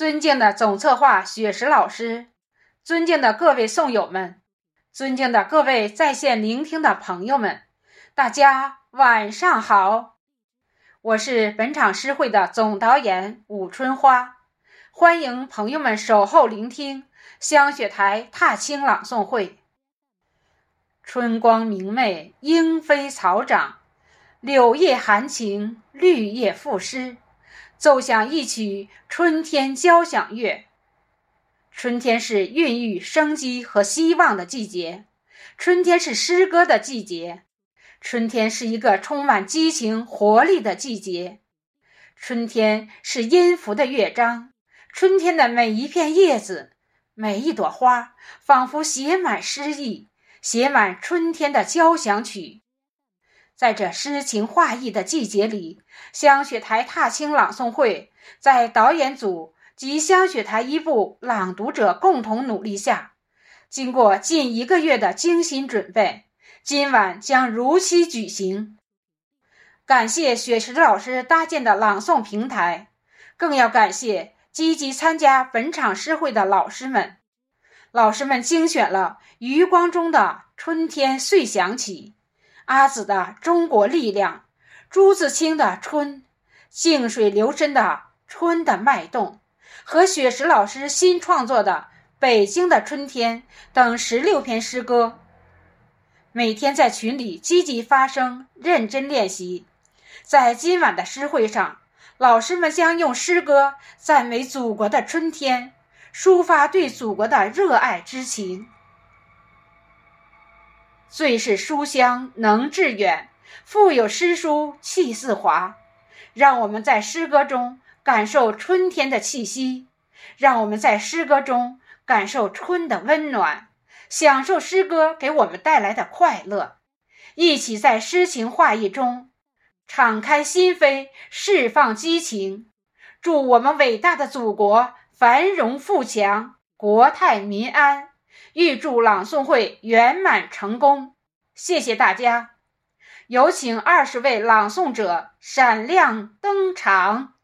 尊敬的总策划雪石老师，尊敬的各位诵友们，尊敬的各位在线聆听的朋友们，大家晚上好！我是本场诗会的总导演武春花，欢迎朋友们守候聆听香雪台踏青朗诵会。春光明媚，莺飞草长，柳叶含情，绿叶赋诗。奏响一曲春天交响乐。春天是孕育生机和希望的季节，春天是诗歌的季节，春天是一个充满激情活力的季节，春天是音符的乐章。春天的每一片叶子，每一朵花，仿佛写满诗意，写满春天的交响曲。在这诗情画意的季节里，香雪台踏青朗诵会在导演组及香雪台一部朗读者共同努力下，经过近一个月的精心准备，今晚将如期举行。感谢雪池老师搭建的朗诵平台，更要感谢积极参加本场诗会的老师们。老师们精选了余光中的《春天遂响起》。阿紫的《中国力量》，朱自清的《春》，静水流深的《春的脉动》，和雪石老师新创作的《北京的春天》等十六篇诗歌。每天在群里积极发声，认真练习。在今晚的诗会上，老师们将用诗歌赞美祖国的春天，抒发对祖国的热爱之情。最是书香能致远，腹有诗书气自华。让我们在诗歌中感受春天的气息，让我们在诗歌中感受春的温暖，享受诗歌给我们带来的快乐。一起在诗情画意中敞开心扉，释放激情。祝我们伟大的祖国繁荣富强，国泰民安。预祝朗诵会圆满成功，谢谢大家。有请二十位朗诵者闪亮登场。